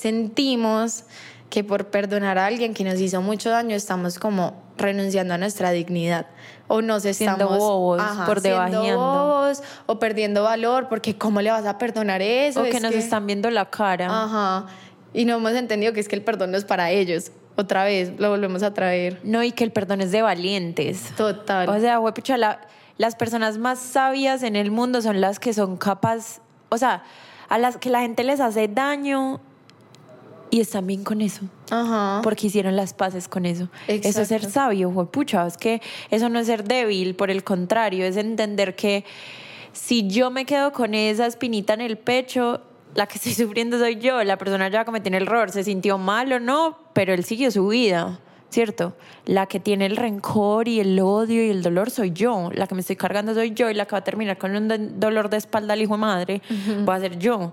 sentimos que por perdonar a alguien que nos hizo mucho daño estamos como renunciando a nuestra dignidad. O nos estamos Siendo bobos, por siendo bobos, o perdiendo valor porque cómo le vas a perdonar eso O que Es nos están viendo la cara. ajá. Y no hemos entendido que es que el perdón no es para ellos. Otra vez lo volvemos a traer. No, y que el perdón es de valientes. total. O sea, huepucha, la- las personas más sabias en el mundo son las que son capaces, o sea, a las que la gente les hace daño y están bien con eso. ajá Porque hicieron las paces con eso. Eso es ser sabio, huepucha. Es que eso no es ser débil, por el contrario, es entender que si yo me quedo con esa espinita en el pecho, la que estoy sufriendo soy yo. La persona ya cometió un error, se sintió mal o no, pero él siguió su vida. ¿Cierto? La que tiene el rencor y el odio y el dolor soy yo. La que me estoy cargando soy yo y la que va a terminar con un do- dolor de espalda al hijo de madre va a ser yo.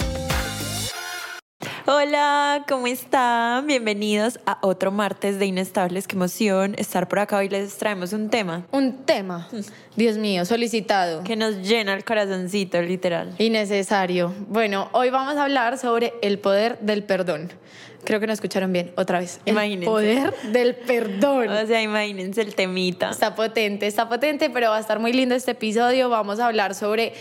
Hola, ¿cómo están? Bienvenidos a otro martes de Inestables. Qué emoción estar por acá. Hoy les traemos un tema Un tema, Dios mío, solicitado. que nos llena el corazoncito, literal. Innecesario. Bueno, hoy vamos a hablar sobre el poder del perdón. Creo que no escucharon bien, otra vez. El Imagínense. poder del perdón. O sea, imagínense el temita. Está potente, está potente, pero va a estar muy lindo este episodio. Vamos a hablar sobre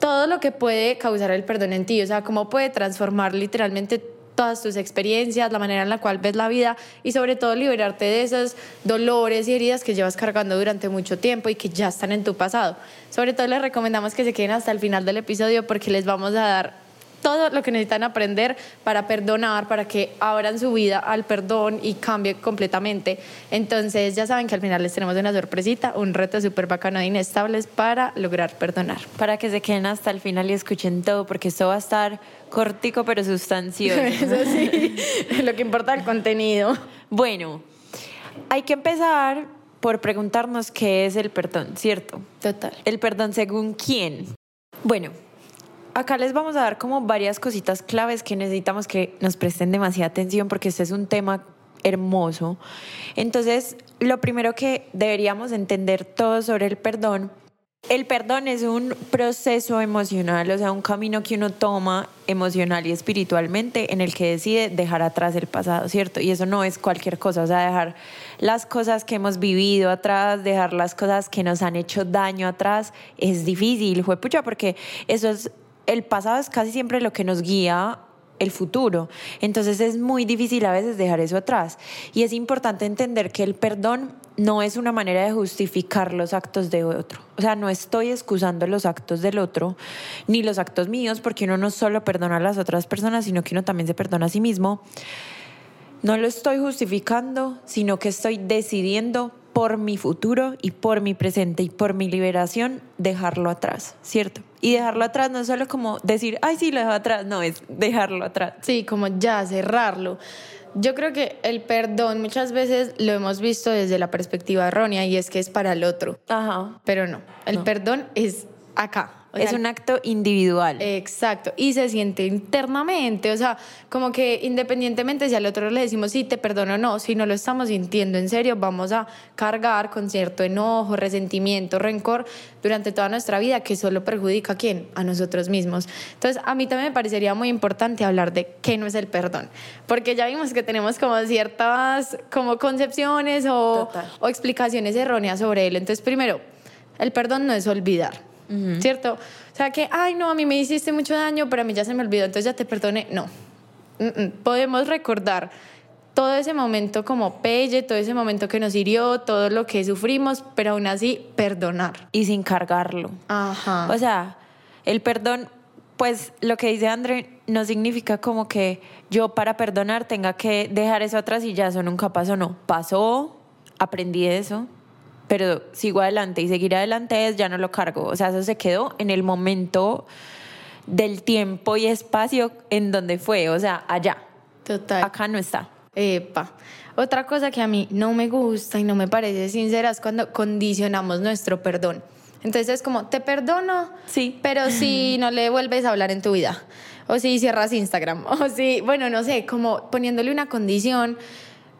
todo lo que puede causar el perdón en ti, o sea, cómo puede transformar literalmente todas tus experiencias, la manera en la cual ves la vida y sobre todo liberarte de esos dolores y heridas que llevas cargando durante mucho tiempo y que ya están en tu pasado. Sobre todo les recomendamos que se queden hasta el final del episodio porque les vamos a dar todo lo que necesitan aprender para perdonar, para que abran su vida al perdón y cambie completamente. Entonces ya saben que al final les tenemos una sorpresita, un reto súper bacano de inestables para lograr perdonar. Para que se queden hasta el final y escuchen todo, porque esto va a estar cortico pero sustancioso. Eso sí, lo que importa es el contenido. Bueno, hay que empezar por preguntarnos qué es el perdón, ¿cierto? Total. El perdón según quién. Bueno, acá les vamos a dar como varias cositas claves que necesitamos que nos presten demasiada atención porque este es un tema hermoso. Entonces, lo primero que deberíamos entender todos sobre el perdón, el perdón es un proceso emocional, o sea, un camino que uno toma emocional y espiritualmente en el que decide dejar atrás el pasado, ¿cierto? Y eso no es cualquier cosa, o sea, dejar las cosas que hemos vivido atrás, dejar las cosas que nos han hecho daño atrás, es difícil, juepucha, porque eso es, el pasado es casi siempre lo que nos guía el futuro. Entonces es muy difícil a veces dejar eso atrás. Y es importante entender que el perdón no es una manera de justificar los actos de otro. O sea, no estoy excusando los actos del otro, ni los actos míos, porque uno no solo perdona a las otras personas, sino que uno también se perdona a sí mismo. No lo estoy justificando, sino que estoy decidiendo por mi futuro y por mi presente y por mi liberación dejarlo atrás, ¿cierto? Y dejarlo atrás no es solo como decir, ay, sí, lo dejo atrás, no, es dejarlo atrás. Sí, como ya cerrarlo. Yo creo que el perdón muchas veces lo hemos visto desde la perspectiva errónea y es que es para el otro, Ajá. pero no, el No. perdón es acá. O es sea, un acto individual. Exacto, y se siente internamente, o sea, como que independientemente si al otro le decimos sí, te perdono o no, si no lo estamos sintiendo en serio, vamos a cargar con cierto enojo, resentimiento, rencor durante toda nuestra vida que solo perjudica a quién, a nosotros mismos. Entonces, a mí también me parecería muy importante hablar de qué no es el perdón, porque ya vimos que tenemos como ciertas como concepciones o, o explicaciones erróneas sobre él. Entonces, primero, el perdón no es olvidar. ¿Cierto? O sea que, ay, no, a mí me hiciste mucho daño, pero a mí ya se me olvidó, entonces ya te perdoné. No. Mm, mm. Podemos recordar todo ese momento como pelle, todo ese momento que nos hirió, todo lo que sufrimos, pero aún así perdonar. Y sin cargarlo. Ajá. O sea, el perdón, pues lo que dice André no significa como que yo para perdonar tenga que dejar eso atrás y ya eso nunca pasó, no. Pasó, aprendí eso, pero sigo adelante y seguir adelante es ya no lo cargo. O sea, eso se quedó en el momento del tiempo y espacio en donde fue, o sea, allá. Total. Acá no está. Epa. Otra cosa que a mí no me gusta y no me parece sincera es cuando condicionamos nuestro perdón. Entonces es como, te perdono, Sí. pero si no le vuelves a hablar en tu vida, o si cierras Instagram, o si, bueno, no sé, como poniéndole una condición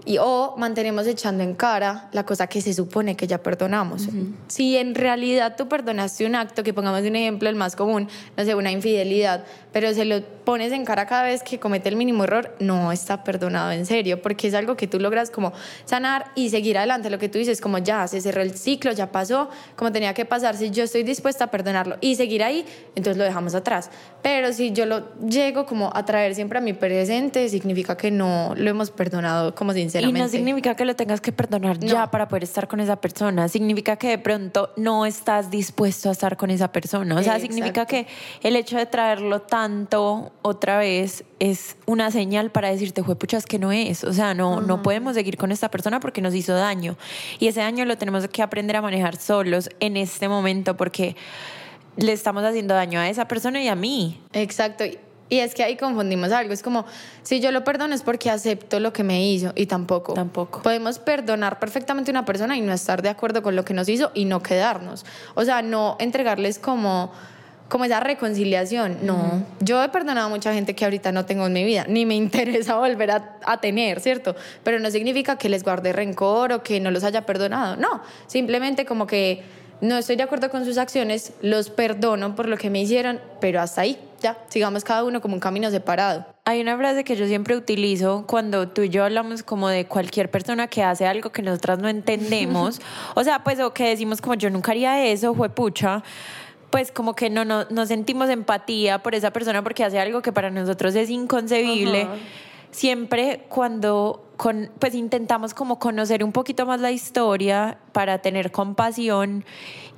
y o mantenemos echando en cara la cosa que se supone que ya perdonamos. Si en realidad tú perdonaste un acto, que pongamos un ejemplo el más común, no sé, una infidelidad, pero se lo pones en cara cada vez que comete el mínimo error, no está perdonado en serio, porque es algo que tú logras como sanar y seguir adelante. Lo que tú dices, como ya se cerró el ciclo, ya pasó, como tenía que pasar. Si yo estoy dispuesta a perdonarlo y seguir ahí, entonces lo dejamos atrás. Pero si yo lo llego como a traer siempre a mi presente, significa que no lo hemos perdonado como Y sinceramente. no significa que lo tengas que perdonar ya para poder estar con esa persona. Significa que de pronto no estás dispuesto a estar con esa persona. O sea, Exacto. significa que el hecho de traerlo tanto otra vez es una señal para decirte, juepuchas, que no es. O sea, no, no podemos seguir con esta persona porque nos hizo daño. Y ese daño lo tenemos que aprender a manejar solos en este momento porque le estamos haciendo daño a esa persona y a mí. Exacto. Y- es que ahí confundimos algo. Es como, si yo lo perdono es porque acepto lo que me hizo y tampoco. Tampoco. Podemos perdonar perfectamente a una persona y no estar de acuerdo con lo que nos hizo y no quedarnos. O sea, no entregarles como, como esa reconciliación. No. Yo he perdonado a mucha gente que ahorita no tengo en mi vida, ni me interesa volver a, a tener, ¿cierto? Pero no significa que les guarde rencor o que no los haya perdonado. No. Simplemente como que no estoy de acuerdo con sus acciones, los perdono por lo que me hicieron, pero hasta ahí, ya, sigamos cada uno como un camino separado. Hay una frase que yo siempre utilizo cuando tú y yo hablamos como de cualquier persona que hace algo que nosotras no entendemos. o sea, pues, o que decimos como yo nunca haría eso, fue pucha. Pues como que no, no, no sentimos empatía por esa persona porque hace algo que para nosotros es inconcebible. Ajá. Siempre cuando con, pues intentamos como conocer un poquito más la historia para tener compasión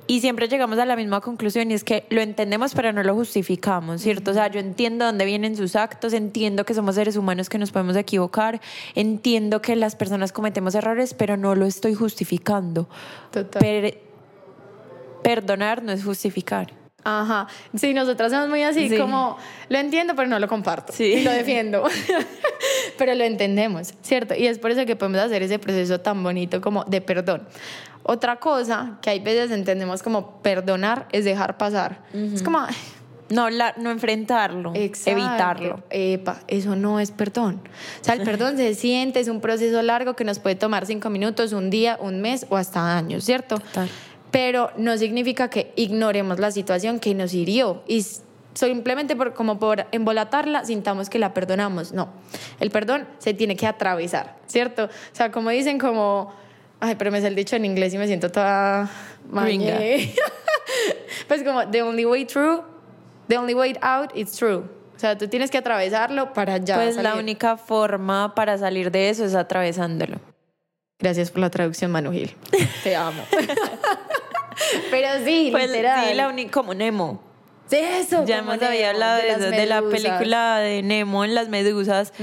y siempre llegamos a la misma conclusión y es que lo entendemos pero no lo justificamos, ¿cierto? O sea, yo entiendo dónde vienen sus actos, entiendo que somos seres humanos que nos podemos equivocar, entiendo que las personas cometemos errores pero no lo estoy justificando. Total. Per- perdonar no es justificar. Ajá, sí, nosotras somos muy así, Sí. como lo entiendo, pero no lo comparto. Sí. Y lo defiendo. pero lo entendemos, ¿cierto? Y es por eso que podemos hacer ese proceso tan bonito como de perdón. Otra cosa que hay veces entendemos como perdonar es dejar pasar. Es como, No, la- no enfrentarlo, Exacto. evitarlo. Epa, eso no es perdón. O sea, el perdón se siente, es un proceso largo que nos puede tomar cinco minutos, un día, un mes o hasta años, ¿cierto? Total. Pero no significa que ignoremos la situación que nos hirió y simplemente por, como por embolatarla sintamos que la perdonamos. No, el perdón se tiene que atravesar, ¿cierto? O sea, como dicen como, ay, pero me sé el dicho en inglés y me siento toda Gringa. pues como, the only way through, the only way out is true. O sea, tú tienes que atravesarlo para ya Pues la única forma para salir de eso es atravesándolo. Gracias por la traducción, Manu Gil. Te amo. Pero sí, Pues literal. sí, la única, como Nemo. Sí, eso. Ya hemos había hablado de, eso, de la película de Nemo en las medusas,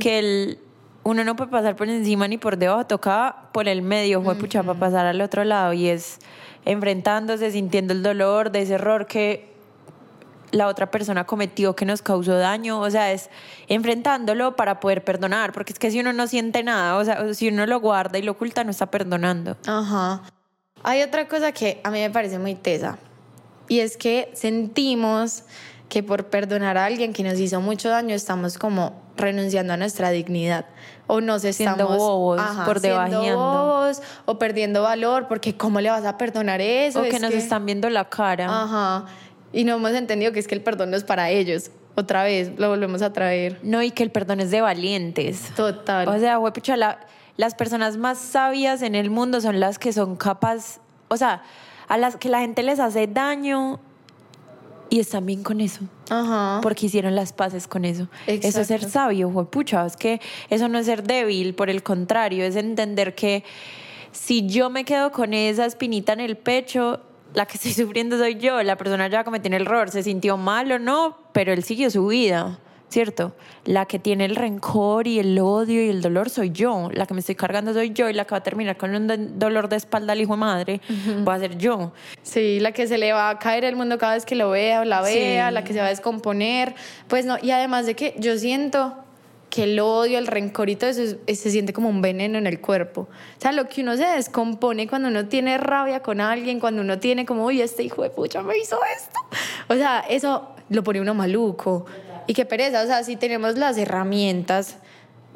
que el, uno no puede pasar por encima ni por debajo, toca por el medio, fue pucha, para pasar al otro lado. Y es enfrentándose, sintiendo el dolor de ese error que la otra persona cometió que nos causó daño, o sea, es enfrentándolo para poder perdonar, porque es que si uno no siente nada, o sea, si uno lo guarda y lo oculta, no está perdonando. Ajá. Hay otra cosa que a mí me parece muy tesa. Y es que sentimos que por perdonar a alguien que nos hizo mucho daño estamos como renunciando a nuestra dignidad o nos Siendo estamos bobos, por siendo debajeando. bobos o perdiendo valor porque cómo le vas a perdonar eso o que Es nos están viendo la cara. ajá y no hemos entendido que es que el perdón no es para ellos otra vez lo volvemos a traer No, y que el perdón es de valientes. total O sea, huepucha, la- las personas más sabias en el mundo son las que son capaces, o sea, a las que la gente les hace daño y están bien con eso. ajá Porque hicieron las paces con eso. Eso es ser sabio, huepucha. Es que eso no es ser débil, por el contrario, es entender que si yo me quedo con esa espinita en el pecho, la que estoy sufriendo soy yo. La persona ya cometió un error, se sintió mal o no, pero él siguió su vida, ¿cierto? La que tiene el rencor y el odio y el dolor soy yo. La que me estoy cargando soy yo y la que va a terminar con un de- dolor de espalda al hijo de madre va a ser yo. Sí, la que se le va a caer el mundo cada vez que lo vea o la Sí. vea, la que se va a descomponer. Pues no, y además de que yo siento que el odio, el rencor y todo eso es- es- se siente como un veneno en el cuerpo. O sea, lo que uno se descompone cuando uno tiene rabia con alguien, cuando uno tiene como, uy, este hijo de pucha me hizo esto. O sea, eso lo pone uno maluco. Y qué pereza, o sea, si tenemos las herramientas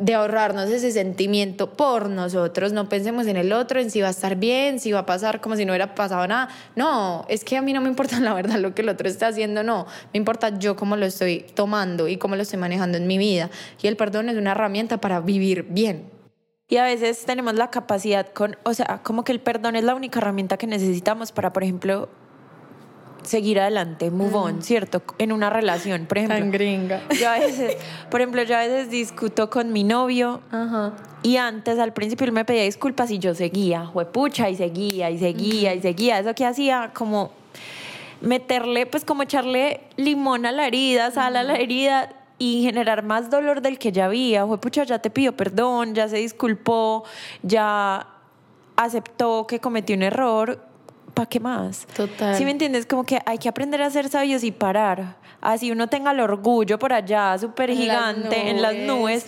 de ahorrarnos ese sentimiento por nosotros, no pensemos en el otro, en si va a estar bien, si va a pasar como si no hubiera pasado nada. No, es que a mí no me importa la verdad lo que el otro está haciendo, no, me importa yo cómo lo estoy tomando y cómo lo estoy manejando en mi vida. Y el perdón es una herramienta para vivir bien. Y a veces tenemos la capacidad con, o sea, como que el perdón es la única herramienta que necesitamos para, por ejemplo, seguir adelante, move on, ¿cierto? En una relación, por ejemplo. gringa. Yo a veces, por ejemplo, yo a veces discuto con mi novio Ajá. y antes al principio él me pedía disculpas y yo seguía, juepucha, y seguía, y seguía, y seguía. Eso que hacía como meterle, pues como echarle limón a la herida, sal a la herida y generar más dolor del que ya había. Juepucha, ya te pidió perdón, ya se disculpó, ya aceptó que cometió un error. ¿Para qué más? Total. ¿Sí me entiendes? Como que hay que aprender a ser sabios y parar. Así uno tenga el orgullo por allá, súper gigante, en las nubes.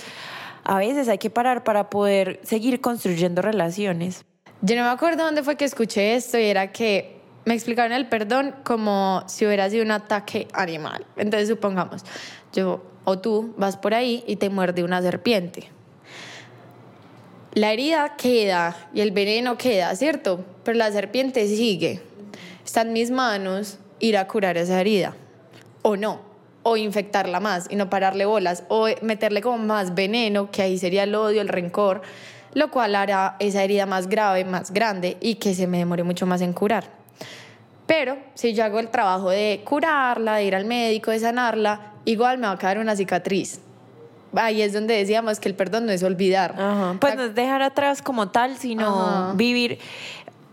A veces hay que parar para poder seguir construyendo relaciones. Yo no me acuerdo dónde fue que escuché esto y era que me explicaron el perdón como si hubiera sido un ataque animal. Entonces, supongamos, yo o tú vas por ahí y te muerde una serpiente. La herida queda y el veneno queda, ¿cierto? Pero la serpiente sigue. Está en mis manos ir a curar esa herida. O no. O infectarla más y no pararle bolas. O meterle como más veneno, que ahí sería el odio, el rencor. Lo cual hará esa herida más grave, más grande y que se me demore mucho más en curar. Pero si yo hago el trabajo de curarla, de ir al médico, de sanarla, igual me va a quedar una cicatriz. Ahí es donde decíamos que el perdón no es olvidar. Ajá. Pues no es dejar atrás como tal, sino Ajá. vivir.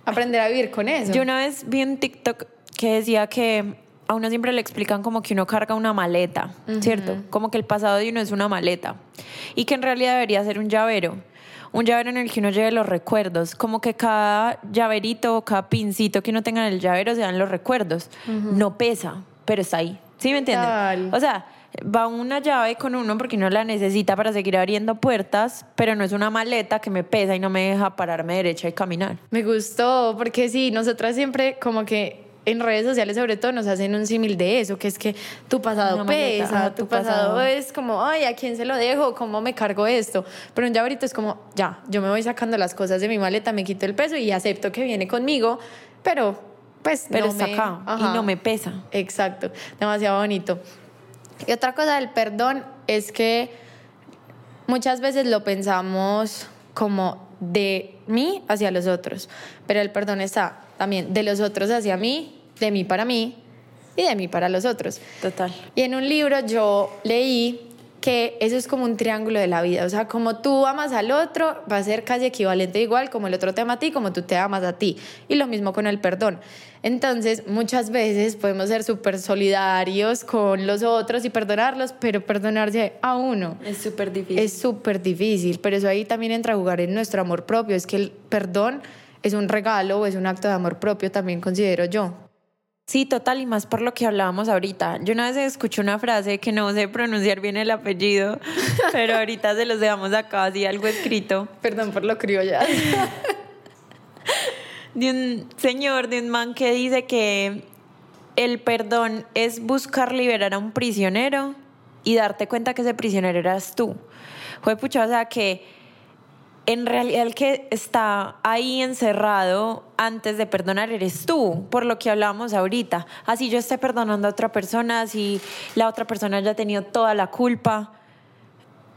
Aprender a vivir con eso. Yo una vez vi un TikTok que decía que a uno siempre le explican como que uno carga una maleta, ¿cierto? Como que el pasado de uno es una maleta y que en realidad debería ser un llavero. Un llavero en el que uno lleve los recuerdos, como que cada llaverito, cada pincito que uno tenga en el llavero sean los recuerdos. No pesa, pero está ahí. ¿Sí me entienden? O sea, va una llave con uno porque uno la necesita para seguir abriendo puertas, pero no es una maleta que me pesa y no me deja pararme derecha y caminar. Me gustó, porque sí, nosotras siempre como que en redes sociales sobre todo nos hacen un símil de eso, que es que tu pasado Una maleta, pesa, ajá, tu, tu pasado, pasado. es como, ay, ¿a quién se lo dejo? ¿Cómo me cargo esto? Pero un llaverito es como, ya, yo me voy sacando las cosas de mi maleta, me quito el peso y acepto que viene conmigo, pero pues Pero no está me- acá Ajá. y no me pesa. Exacto, demasiado bonito. Y otra cosa del perdón es que muchas veces lo pensamos como de mí hacia los otros, pero el perdón está también de los otros hacia mí, de mí para mí y de mí para los otros. Total. Y en un libro yo leí que eso es como un triángulo de la vida, o sea, como tú amas al otro, va a ser casi equivalente igual como el otro te ama a ti, como tú te amas a ti. Y lo mismo con el perdón. Entonces, muchas veces podemos ser súper solidarios con los otros y perdonarlos, pero perdonarse a uno Es súper difícil. es súper difícil, pero eso ahí también entra a jugar en nuestro amor propio, es que el perdón es un regalo o es un acto de amor propio, también considero yo. Sí, total, y más por lo que hablábamos ahorita. Yo una vez escuché una frase que no sé pronunciar bien el apellido, pero ahorita se los dejamos acá, así algo escrito, Perdón por lo criolla. de un señor, de un man que dice que el perdón es buscar liberar a un prisionero y darte cuenta que ese prisionero eras tú. Fue pucha, o sea que en realidad el que está ahí encerrado antes de perdonar eres tú, por lo que hablábamos ahorita. Así yo esté perdonando a otra persona, si la otra persona haya tenido toda la culpa,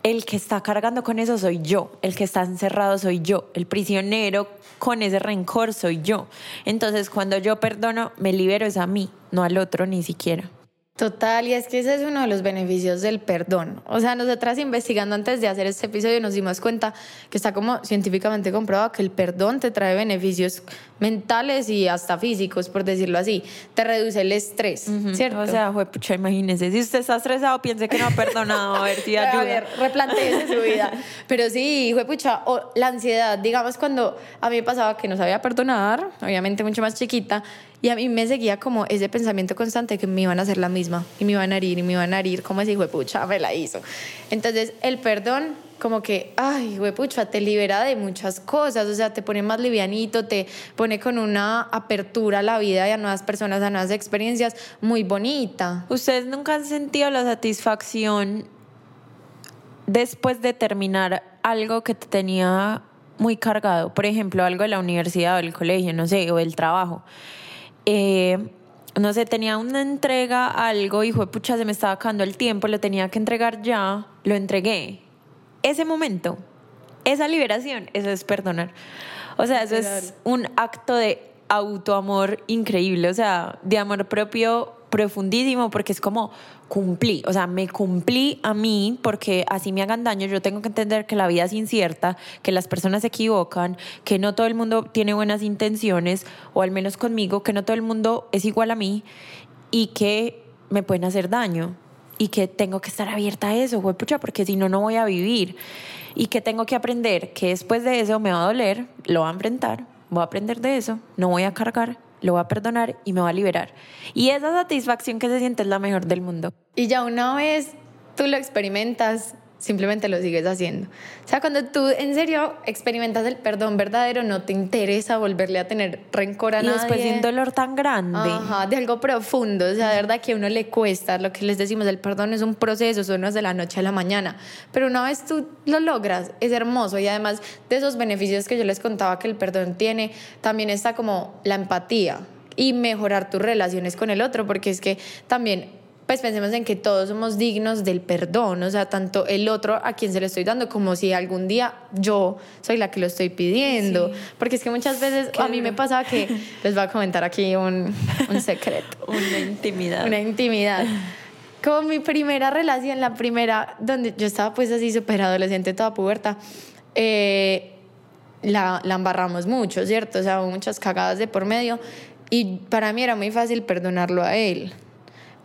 el que está cargando con eso soy yo, el que está encerrado soy yo, el prisionero con ese rencor soy yo. Entonces cuando yo perdono, me libero es a mí, no al otro ni siquiera. Total, y es que ese es uno de los beneficios del perdón. O sea, nosotras investigando antes de hacer este episodio nos dimos cuenta que está como científicamente comprobado que el perdón te trae beneficios mentales y hasta físicos, por decirlo así. Te reduce el estrés, ¿cierto? O sea, pucha, imagínese, si usted está estresado, piense que no ha perdonado, a ver si ayuda. A ver, replanteese su vida. Pero sí, pucha, o la ansiedad, digamos cuando a mí me pasaba que no sabía perdonar, obviamente mucho más chiquita, Y a mí me seguía como ese pensamiento constante que me iban a hacer la misma y me iban a herir y me iban a herir como ese hijo pucha me la hizo. Entonces el perdón como que, ay, pucha, te libera de muchas cosas, o sea, te pone más livianito, te pone con una apertura a la vida y a nuevas personas, a nuevas experiencias muy bonita. ¿Ustedes nunca han sentido la satisfacción después de terminar algo que te tenía muy cargado? Por ejemplo, algo de la universidad o del colegio, no sé, o del trabajo. Eh, no sé, tenía una entrega, algo, y fue pucha, se me estaba acabando el tiempo, lo tenía que entregar ya, lo entregué ese momento, esa liberación, eso es perdonar. O sea, eso es un acto de autoamor increíble, o sea, de amor propio profundísimo, porque es como cumplí, o sea, me cumplí a mí porque así me hagan daño, yo tengo que entender que la vida es incierta, que las personas se equivocan, que no todo el mundo tiene buenas intenciones, o al menos conmigo, que no todo el mundo es igual a mí y que me pueden hacer daño y que tengo que estar abierta a eso, pucha, porque si no, no voy a vivir. Y que tengo que aprender que después de eso me va a doler, lo voy a enfrentar, voy a aprender de eso, no voy a cargar, lo voy a perdonar y me va a liberar. Y esa satisfacción que se siente es la mejor del mundo. Y ya una vez tú lo experimentas, simplemente lo sigues haciendo. O sea, cuando tú en serio experimentas el perdón verdadero, no te interesa volverle a tener rencor a y nadie. Y después de un dolor tan grande. Ajá, de algo profundo. O sea, de verdad que a uno le cuesta. Lo que les decimos, el perdón es un proceso, eso no es de la noche a la mañana. Pero una vez tú lo logras, es hermoso. Y además de esos beneficios que yo les contaba que el perdón tiene, también está como la empatía y mejorar tus relaciones con el otro, porque es que también pues pensemos en que todos somos dignos del perdón, o sea, tanto el otro a quien se lo estoy dando como si algún día yo soy la que lo estoy pidiendo, porque es que muchas veces a mí me pasaba que, les voy a comentar aquí un, un secreto. Una intimidad. Una intimidad. Como mi primera relación, la primera, donde yo estaba pues así súper adolescente, toda puberta, eh, la, la embarramos mucho, ¿cierto? O sea, hubo muchas cagadas de por medio y para mí era muy fácil perdonarlo a él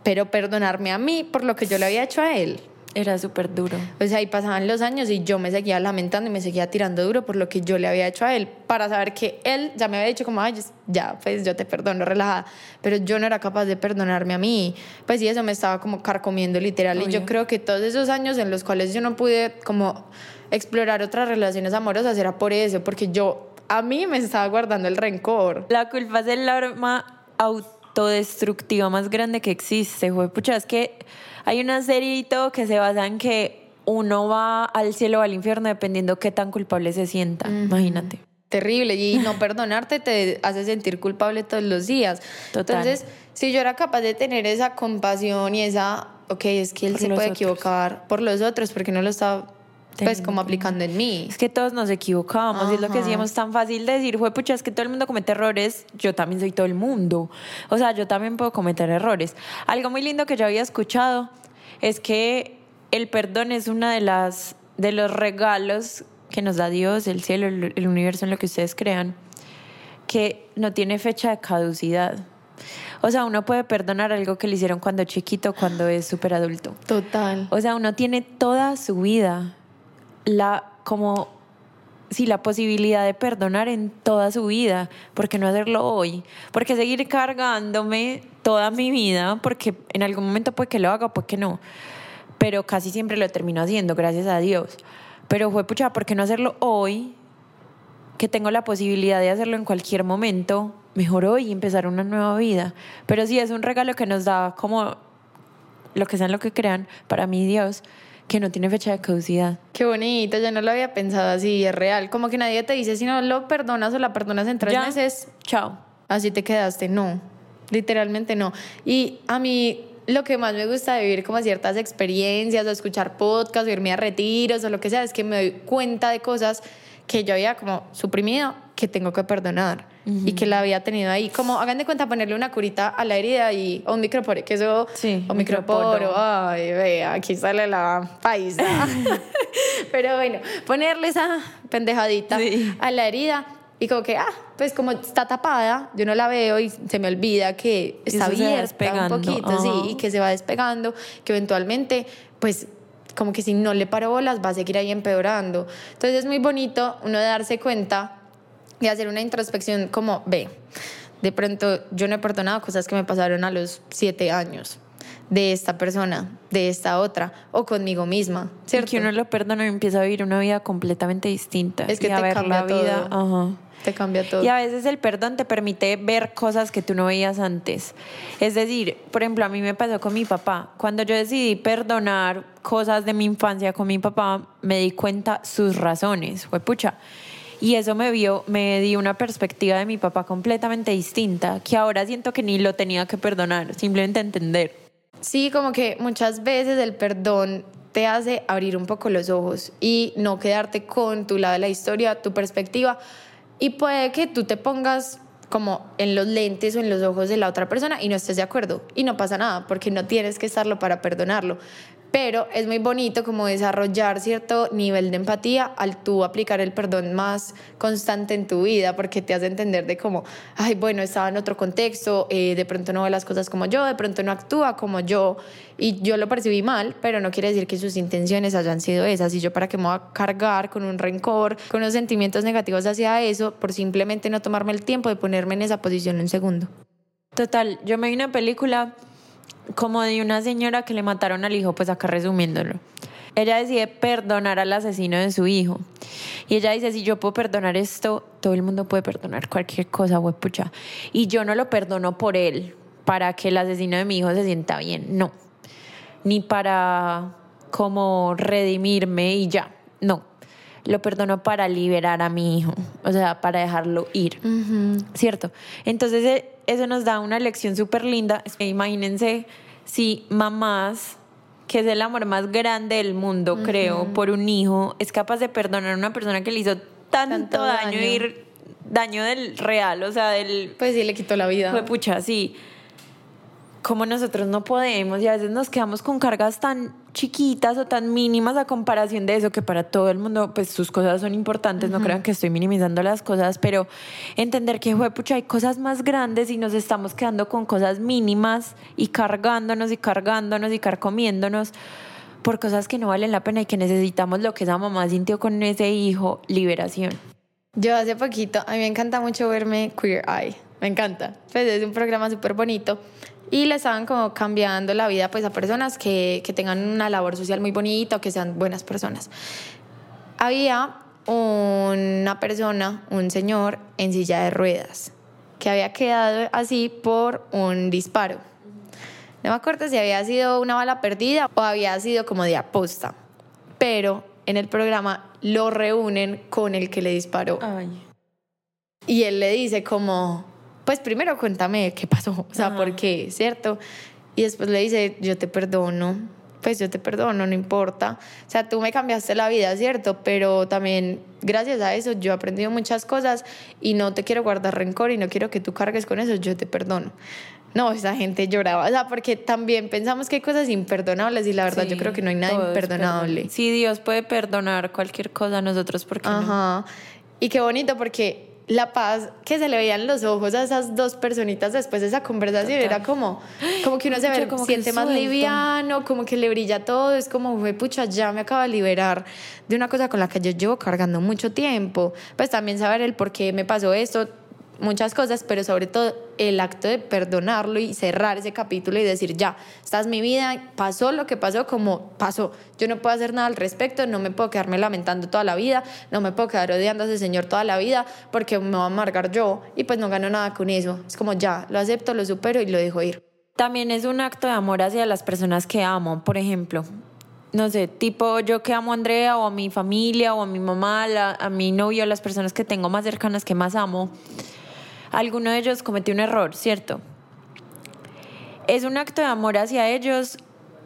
pero perdonarme a mí por lo que yo le había hecho a él. Era súper duro. O sea, ahí pasaban los años y yo me seguía lamentando y me seguía tirando duro por lo que yo le había hecho a él, para saber que él ya me había dicho como, ay, ya, pues yo te perdono, relajada, pero yo no era capaz de perdonarme a mí. Pues sí, eso me estaba como carcomiendo literal. Y yo creo que todos esos años en los cuales yo no pude como explorar otras relaciones amorosas era por eso, porque yo, a mí me estaba guardando el rencor. La culpa es el arma auto destructiva más grande que existe. Pucha, es que hay una serie y todo que se basa en que uno va al cielo o al infierno dependiendo qué tan culpable se sienta. Imagínate. Terrible. Y no perdonarte te hace sentir culpable todos los días. Entonces, si yo era capaz de tener esa compasión y esa, ok, es que él se puede equivocar por los otros porque no lo estaba pues como aplicando en mí. Es que todos nos equivocamos, es lo que decíamos tan fácil de decir, fue pucha, es que todo el mundo comete errores, yo también soy todo el mundo. O sea, yo también puedo cometer errores. Algo muy lindo que yo había escuchado es que el perdón es una de las de los regalos que nos da Dios, el cielo, el, universo, en lo que ustedes crean, que no tiene fecha de caducidad. O sea, uno puede perdonar algo que le hicieron cuando chiquito, cuando es súper adulto. Total. O sea, uno tiene toda su vida la como sí, la posibilidad de perdonar en toda su vida, ¿por qué no hacerlo hoy? ¿Por qué seguir cargándome toda mi vida? Porque en algún momento puede que lo haga, puede que no. Pero casi siempre lo termino haciendo, gracias a Dios. Pero fue, pucha, ¿por qué no hacerlo hoy? Que tengo la posibilidad de hacerlo en cualquier momento, mejor hoy empezar una nueva vida. Pero sí, es un regalo que nos da como lo que sean lo que crean, para mí Dios, que no tiene fecha de caducidad. Qué bonito, ya no lo había pensado así, es real. Como que nadie te dice, si no lo perdonas o la perdonas en tres meses, chao. Así te quedaste, no, literalmente no. Y a mí lo que más me gusta de vivir como ciertas experiencias, o escuchar podcasts, o irme a retiros o lo que sea, es que me doy cuenta de cosas que yo había como suprimido que tengo que perdonar y que la había tenido ahí. Como hagan de cuenta ponerle una curita a la herida y, o un microporo, que eso, sí, o microporo, ay, vea, aquí sale la paisa. Pero bueno, ponerle esa pendejadita a la herida y como que, ah, pues como está tapada, yo no la veo y se me olvida que está abierta un poquito, sí, y que se va despegando, que eventualmente, pues como que si no le paro bolas va a seguir ahí empeorando. Entonces es muy bonito uno darse cuenta y hacer una introspección como, ve, De pronto yo no he perdonado cosas que me pasaron a los siete años de esta persona, de esta otra, o conmigo misma, ¿cierto? Y que uno lo perdona y empieza a vivir una vida completamente distinta. Es que y a te ver cambia la vida. Ajá. Te cambia todo. Y a veces el perdón te permite ver cosas que tú no veías antes. Es decir, por ejemplo, a mí me pasó con mi papá. Cuando yo decidí perdonar cosas de mi infancia con mi papá, me di cuenta sus razones. Fue pucha. Y eso me vio, me dio una perspectiva de mi papá completamente distinta, que ahora siento que ni lo tenía que perdonar, simplemente entender. Sí, como que muchas veces el perdón te hace abrir un poco los ojos y no quedarte con tu lado de la historia, tu perspectiva. Y puede que tú te pongas como en los lentes o en los ojos de la otra persona y no estés de acuerdo. Y no pasa nada, porque no tienes que estarlo para perdonarlo. Pero es muy bonito como desarrollar cierto nivel de empatía al tú aplicar el perdón más constante en tu vida, porque te hace entender de cómo, ay, bueno, estaba en otro contexto, eh, de pronto no ve las cosas como yo, de pronto no actúa como yo, y yo lo percibí mal, pero no quiere decir que sus intenciones hayan sido esas, y yo para qué me voy a cargar con un rencor, con unos sentimientos negativos hacia eso, por simplemente no tomarme el tiempo de ponerme en esa posición un segundo. Total, yo me vi una película como de una señora que le mataron al hijo, pues acá resumiéndolo. Ella decide perdonar al asesino de su hijo. Y ella dice, si yo puedo perdonar esto, todo el mundo puede perdonar cualquier cosa, pucha. Y yo no lo perdono por él, para que el asesino de mi hijo se sienta bien, no. Ni para como redimirme y ya, no. Lo perdono para liberar a mi hijo, o sea, para dejarlo ir, ¿cierto? Entonces eh, eso nos da una lección súper linda. Es que Imagínense si mamás, que es el amor más grande del mundo, creo, por un hijo, es capaz de perdonar a una persona que le hizo tanto, Tanto daño, daño. y daño del real, o sea, del Pues sí, le quitó la vida. fue pucha, sí. Como nosotros no podemos y a veces nos quedamos con cargas tan chiquitas o tan mínimas a comparación de eso que para todo el mundo pues sus cosas son importantes, no crean que estoy minimizando las cosas, pero entender que pucha hay cosas más grandes y nos estamos quedando con cosas mínimas y cargándonos y cargándonos y carcomiéndonos por cosas que no valen la pena y que necesitamos lo que esa mamá sintió con ese hijo, liberación. Yo hace poquito, a mí me encanta mucho verme Queer Eye, me encanta. Pues es un programa súper bonito y le estaban como cambiando la vida pues a personas que, que tengan una labor social muy bonita o que sean buenas personas. Había una persona, un señor en silla de ruedas, que había quedado así por un disparo. No me acuerdo si había sido una bala perdida o había sido como de aposta, pero en el programa lo reúnen con el que le disparó. Ay. Y él le dice como, pues primero cuéntame qué pasó, o sea, Ajá. por qué, ¿cierto? Y después le dice, yo te perdono, pues yo te perdono, no importa. O sea, tú me cambiaste la vida, ¿cierto? Pero también gracias a eso yo he aprendido muchas cosas y no te quiero guardar rencor y no quiero que tú cargues con eso, yo te perdono. No, esa gente lloraba, o sea, porque también pensamos que hay cosas imperdonables y la verdad Sí, yo creo que no hay nada imperdonable. perdonable. Sí, Dios puede perdonar cualquier cosa a nosotros porque no. Ajá. Y qué bonito porque la paz que se le veían los ojos a esas dos personitas después de esa conversación Total. era como, como que uno se ve, como siente más liviano, como que le brilla todo, es como, fue pucha, ya me acaba de liberar de una cosa con la que yo llevo cargando mucho tiempo. Pues también saber el por qué me pasó esto, muchas cosas, pero sobre todo el acto de perdonarlo y cerrar ese capítulo y decir, ya, esta es mi vida, pasó lo que pasó como pasó. Yo no puedo hacer nada al respecto, no me puedo quedarme lamentando toda la vida, no me puedo quedar odiando a ese señor toda la vida porque me va a amargar yo y pues no gano nada con eso. Es como ya, lo acepto, lo supero y lo dejo ir. También es un acto de amor hacia las personas que amo, por ejemplo. No sé, tipo yo que amo a Andrea o a mi familia o a mi mamá, la- a mi novio, a las personas que tengo más cercanas que más amo. Alguno de ellos cometió un error, ¿cierto? Es un acto de amor hacia ellos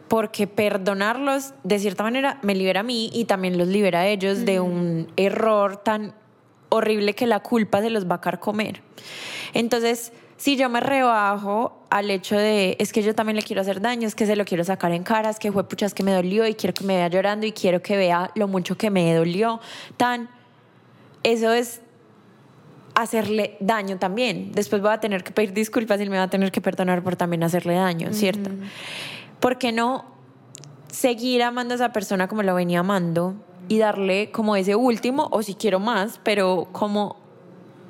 porque perdonarlos de cierta manera me libera a mí y también los libera a ellos de un error tan horrible que la culpa se los va a carcomer. Entonces, si yo me rebajo al hecho de es que yo también le quiero hacer daño, es que se lo quiero sacar en caras, que fue puchas que me dolió y quiero que me vea llorando y quiero que vea lo mucho que me dolió, tan eso es hacerle daño también. Después voy a tener que pedir disculpas y él me va a tener que perdonar por también hacerle daño, ¿cierto? ¿Por qué no seguir amando a esa persona como lo venía amando y darle como ese último, o si quiero más, pero como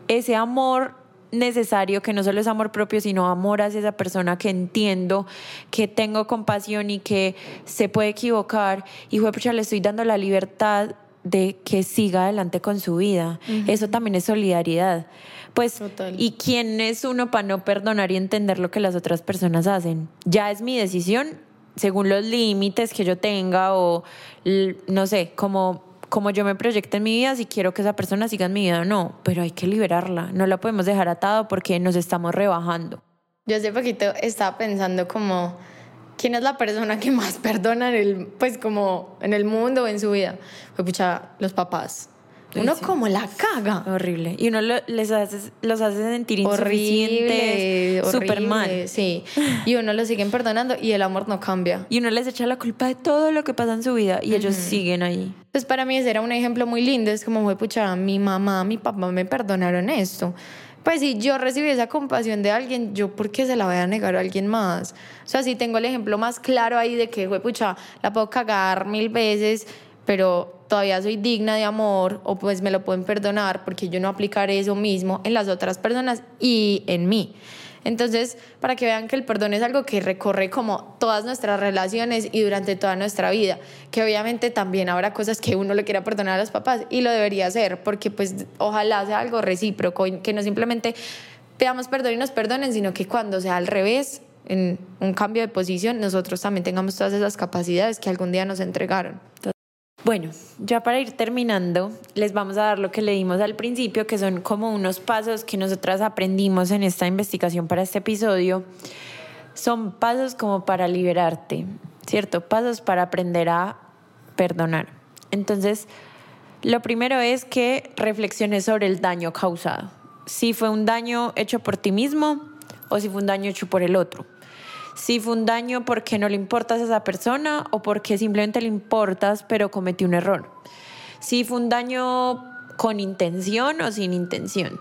ese amor necesario, que no solo es amor propio, sino amor hacia esa persona que entiendo, que tengo compasión y que se puede equivocar. Y pucha, le estoy dando la libertad de que siga adelante con su vida. Eso también es solidaridad. Pues, ¿y quién es uno para no perdonar y entender lo que las otras personas hacen? Ya es mi decisión, según los límites que yo tenga o, no sé, como como yo me proyecto en mi vida, si quiero que esa persona siga en mi vida o no, pero hay que liberarla, no la podemos dejar atado porque nos estamos rebajando. Yo hace poquito estaba pensando como, ¿quién es la persona que más perdona en el, pues como en el mundo o en su vida? Pues pucha, los papás. Uno como la caga. Horrible. Y uno les hace, los hace sentir insuficientes, súper mal. Sí. Y uno los siguen perdonando y el amor no cambia. Y uno les echa la culpa de todo lo que pasa en su vida y ellos siguen ahí. Entonces para mí ese era un ejemplo muy lindo. Es como fue, pucha, mi mamá, mi papá me perdonaron esto. Pues si yo recibí esa compasión de alguien, yo por qué se la voy a negar a alguien más. O sea, si tengo el ejemplo más claro ahí de que, pucha, la puedo cagar mil veces, pero todavía soy digna de amor o pues me lo pueden perdonar porque yo no aplicaré eso mismo en las otras personas y en mí. Entonces, para que vean que el perdón es algo que recorre como todas nuestras relaciones y durante toda nuestra vida, que obviamente también habrá cosas que uno le quiera perdonar a los papás y lo debería hacer, porque pues ojalá sea algo recíproco, que no simplemente pedamos perdón y nos perdonen, sino que cuando sea al revés, en un cambio de posición, nosotros también tengamos todas esas capacidades que algún día nos entregaron. Bueno, ya para ir terminando, les vamos a dar lo que leímos al principio, que son como unos pasos que nosotras aprendimos en esta investigación para este episodio. Son pasos como para liberarte, ¿cierto? Pasos para aprender a perdonar. Entonces, lo primero es que reflexiones sobre el daño causado. Si fue un daño hecho por ti mismo o si fue un daño hecho por el otro si fue un daño porque no le importas a esa persona o porque simplemente le importas pero cometió un error. Si fue un daño con intención o sin intención.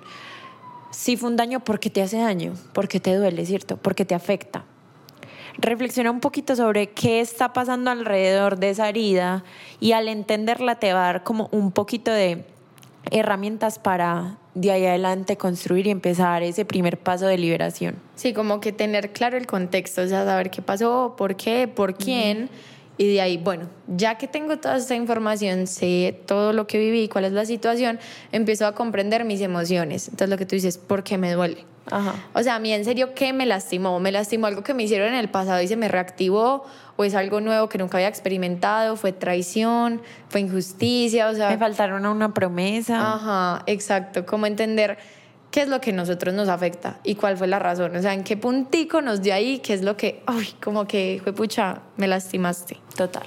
Si fue un daño porque te hace daño, porque te duele, ¿cierto? Porque te afecta. Reflexiona un poquito sobre qué está pasando alrededor de esa herida y al entenderla te va a dar como un poquito de herramientas para de ahí adelante construir y empezar ese primer paso de liberación. Sí, como que tener claro el contexto, o sea, saber qué pasó, por qué, por quién. Y de ahí, bueno, ya que tengo toda esta información, sé todo lo que viví, cuál es la situación, empiezo a comprender mis emociones. Entonces lo que tú dices, ¿por qué me duele? Ajá. O sea, a mí en serio, ¿qué me lastimó? ¿Me lastimó algo que me hicieron en el pasado y se me reactivó? ¿O es algo nuevo que nunca había experimentado? ¿Fue traición? ¿Fue injusticia? O sea... Me faltaron a una promesa. Ajá, exacto. Como entender qué es lo que a nosotros nos afecta y cuál fue la razón. O sea, en qué puntico nos dio ahí, qué es lo que, uy, como que fue pucha, me lastimaste. Total.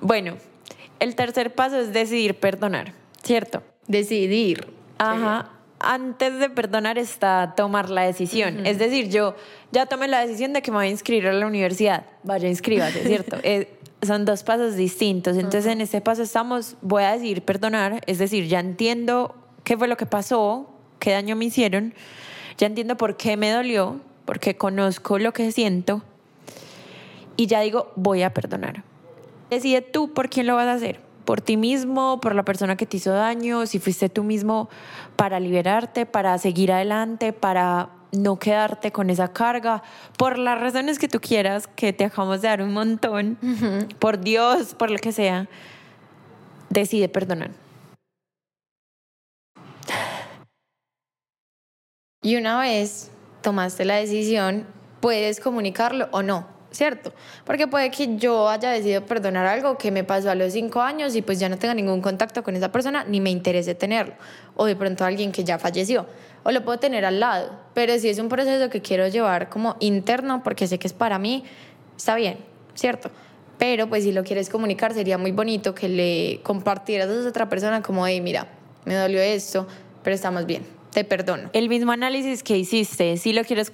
Bueno, el tercer paso es decidir perdonar, ¿cierto? Decidir. Ajá antes de perdonar está tomar la decisión. Es decir, yo ya tomé la decisión de que me voy a inscribir a la universidad. Vaya, inscríbase, ¿cierto? Eh, son dos pasos distintos. Entonces, en este paso estamos, voy a decidir perdonar, es decir, ya entiendo qué fue lo que pasó, qué daño me hicieron, ya entiendo por qué me dolió, porque conozco lo que siento. Y ya digo, voy a perdonar. Decide tú por quién lo vas a hacer. Por ti mismo, por la persona que te hizo daño, si fuiste tú mismo para liberarte, para seguir adelante, para no quedarte con esa carga, por las razones que tú quieras, que te acabamos de dar un montón, por Dios, por lo que sea, decide perdonar. Y una vez tomaste la decisión, puedes comunicarlo o no. ¿cierto? Porque puede que yo haya decidido perdonar algo que me pasó a los cinco años y pues ya no tenga ningún contacto con esa persona ni me interese tenerlo. O de pronto alguien que ya falleció. O lo puedo tener al lado. Pero si es un proceso que quiero llevar como interno porque sé que es para mí, está bien, ¿cierto? Pero pues si lo quieres comunicar sería muy bonito que le compartieras a otra persona como, hey, mira, me dolió esto, pero estamos bien, te perdono. El mismo análisis que hiciste, si lo quieres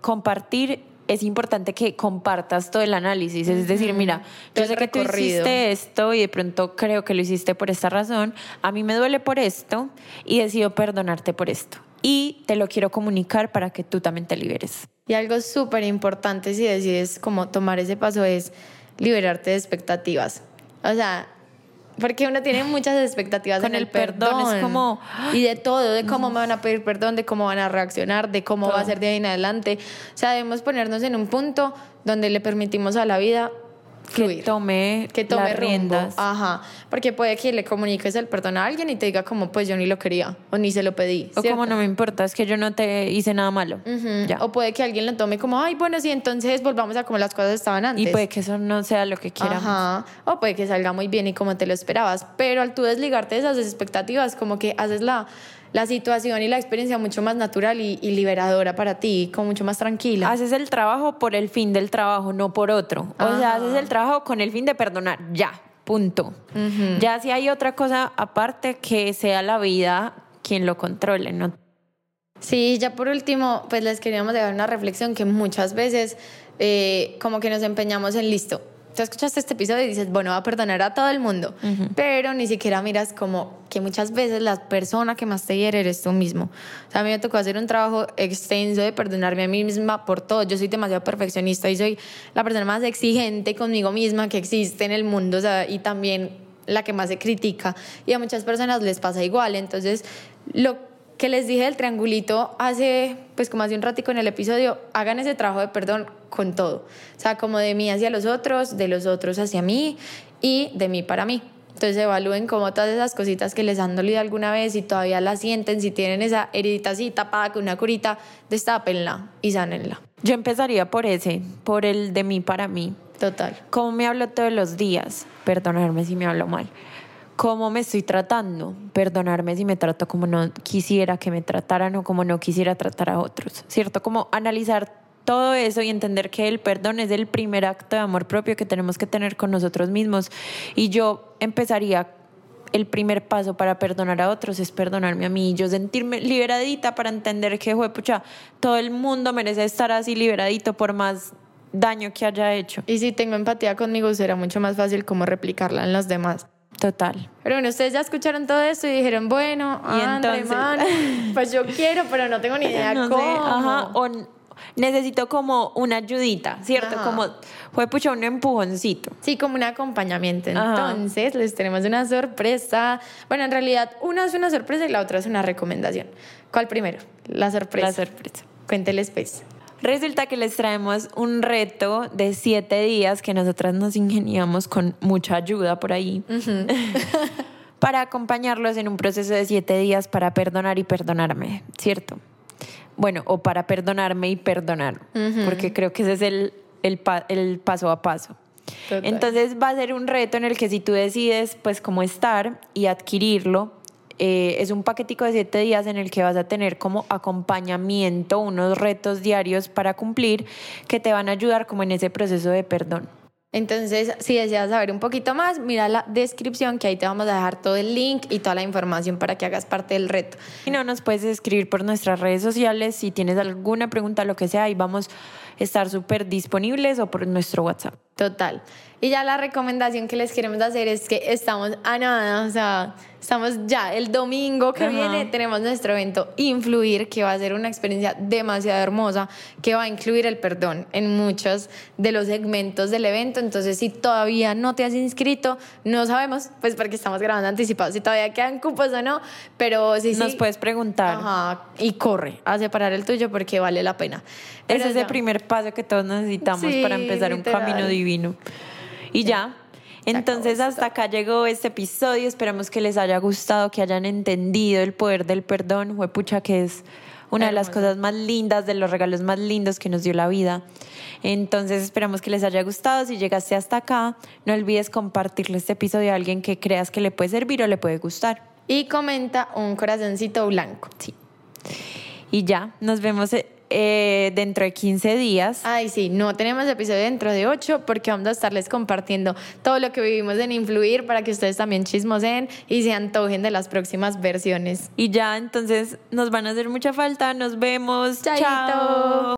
compartir es importante que compartas todo el análisis. Es decir, mira, yo sé que tú hiciste esto y de pronto creo que lo hiciste por esta razón. A mí me duele por esto y decido perdonarte por esto. Y te lo quiero comunicar para que tú también te liberes. Y algo súper importante si decides como tomar ese paso es liberarte de expectativas. O sea, porque uno tiene muchas expectativas Con en el, el perdón, es como- y de todo, de cómo me van a pedir perdón, de cómo van a reaccionar, de cómo va a ser de ahí en adelante. O sea, debemos ponernos en un punto donde le permitimos a la vida Que tome, que tome las riendas. Ajá, porque puede que le comuniques el perdón a alguien y te diga como, pues yo ni lo quería o ni se lo pedí. O como no me importa, es que yo no te hice nada malo. Ujú. Ya. O puede que alguien lo tome como, ay, bueno, sí, entonces volvamos a como las cosas estaban antes. Y puede que eso no sea lo que quieramos. Ajá. O puede que salga muy bien y como te lo esperabas. Pero al tú desligarte de esas expectativas, como que haces la, la situación y la experiencia mucho más natural y, y liberadora para ti, como mucho más tranquila. Haces el trabajo por el fin del trabajo, no por otro. O sea, haces el trabajo con el fin de perdonar, ya, punto. Ya si hay otra cosa aparte que sea la vida quien lo controle, ¿no? Sí, ya por último, pues les queríamos dejar una reflexión que muchas veces eh, como que nos empeñamos en listo. Tú escuchaste este episodio y dices, bueno, va a perdonar a todo el mundo, pero ni siquiera miras como que muchas veces la persona que más te hiere eres tú mismo. O sea, a mí me tocó hacer un trabajo extenso de perdonarme a mí misma por todo. Yo soy demasiado perfeccionista y soy la persona más exigente conmigo misma que existe en el mundo, o sea, y también la que más se critica. Y a muchas personas les pasa igual. Entonces, lo que les dije del triangulito hace, pues como hace un ratico en el episodio, hagan ese trabajo de perdón con todo. O sea, como de mí hacia los otros, de los otros hacia mí y de mí para mí. Entonces evalúen como todas esas cositas que les han dolido alguna vez y todavía la sienten, si tienen esa heridita así tapada con una curita, destápenla y sánenla. Yo empezaría por ese, por el de mí para mí. Total. ¿Cómo me hablo todos los días? Perdonarme si me hablo mal. ¿Cómo me estoy tratando? Perdonarme si me trato como no quisiera que me trataran o como no quisiera tratar a otros. ¿Cierto? Como analizar todo eso y entender que el perdón es el primer acto de amor propio que tenemos que tener con nosotros mismos. Y yo empezaría el primer paso para perdonar a otros es perdonarme a mí, yo sentirme liberadita para entender que, pucha, todo el mundo merece estar así liberadito por más daño que haya hecho. Y si tengo empatía conmigo, será mucho más fácil como replicarla en los demás. Total. Pero bueno, ustedes ya escucharon todo esto y dijeron, bueno, Y André, entonces- man, pues yo quiero, pero no tengo ni idea No sé, cómo. ajá, o necesito como una ayudita, ¿cierto? Ajá. Como, fue pucha, un empujoncito. Sí, como un acompañamiento. Ajá. Entonces, les tenemos una sorpresa. Bueno, en realidad, una es una sorpresa y la otra es una recomendación. ¿Cuál primero? La sorpresa. La sorpresa. Cuénteles, pues. Resulta que les traemos un reto de siete días que nosotras nos ingeniamos con mucha ayuda por ahí para acompañarlos en un proceso de siete días para perdonar y perdonarme, ¿cierto? Bueno, o para perdonarme y perdonar, porque creo que ese es el, el, pa- el paso a paso. Total. Entonces va a ser un reto en el que si tú decides pues cómo estar y adquirirlo, eh, es un paquetico de siete días en el que vas a tener como acompañamiento, unos retos diarios para cumplir que te van a ayudar como en ese proceso de perdón. Entonces, si deseas saber un poquito más, mira la descripción que ahí te vamos a dejar todo el link y toda la información para que hagas parte del reto. Y no nos puedes escribir por nuestras redes sociales si tienes alguna pregunta, lo que sea, y vamos estar súper disponibles o por nuestro WhatsApp. Total. Y ya la recomendación que les queremos hacer es que estamos a nada, o sea, estamos ya el domingo que Ajá. viene tenemos nuestro evento Influir, que va a ser una experiencia demasiado hermosa, que va a incluir el perdón en muchos de los segmentos del evento. Entonces, si todavía no te has inscrito, no sabemos, pues porque estamos grabando anticipado, si todavía quedan cupos o no, pero sí, sí. Nos puedes preguntar. Ajá, y corre a separar el tuyo porque vale la pena. Pero Ese es el primer paso que todos necesitamos Sí, para empezar un literal. camino divino. Y ya. Entonces hasta acá llegó este episodio. Esperamos que les haya gustado, que hayan entendido el poder del perdón. Fue pucha que es una de las cosas más lindas, de los regalos más lindos que nos dio la vida. Entonces esperamos que les haya gustado. Si llegaste hasta acá, no olvides compartirle este episodio a alguien que creas que le puede servir o le puede gustar. Y comenta un corazoncito blanco. Sí. Y ya, nos vemos eh, dentro de 15 días. Ay, sí, no tenemos episodio dentro de 8 porque vamos a estarles compartiendo todo lo que vivimos en Influir para que ustedes también chismoseen y se antojen de las próximas versiones. Y ya, entonces nos van a hacer mucha falta. Nos vemos. Chaito. Chao.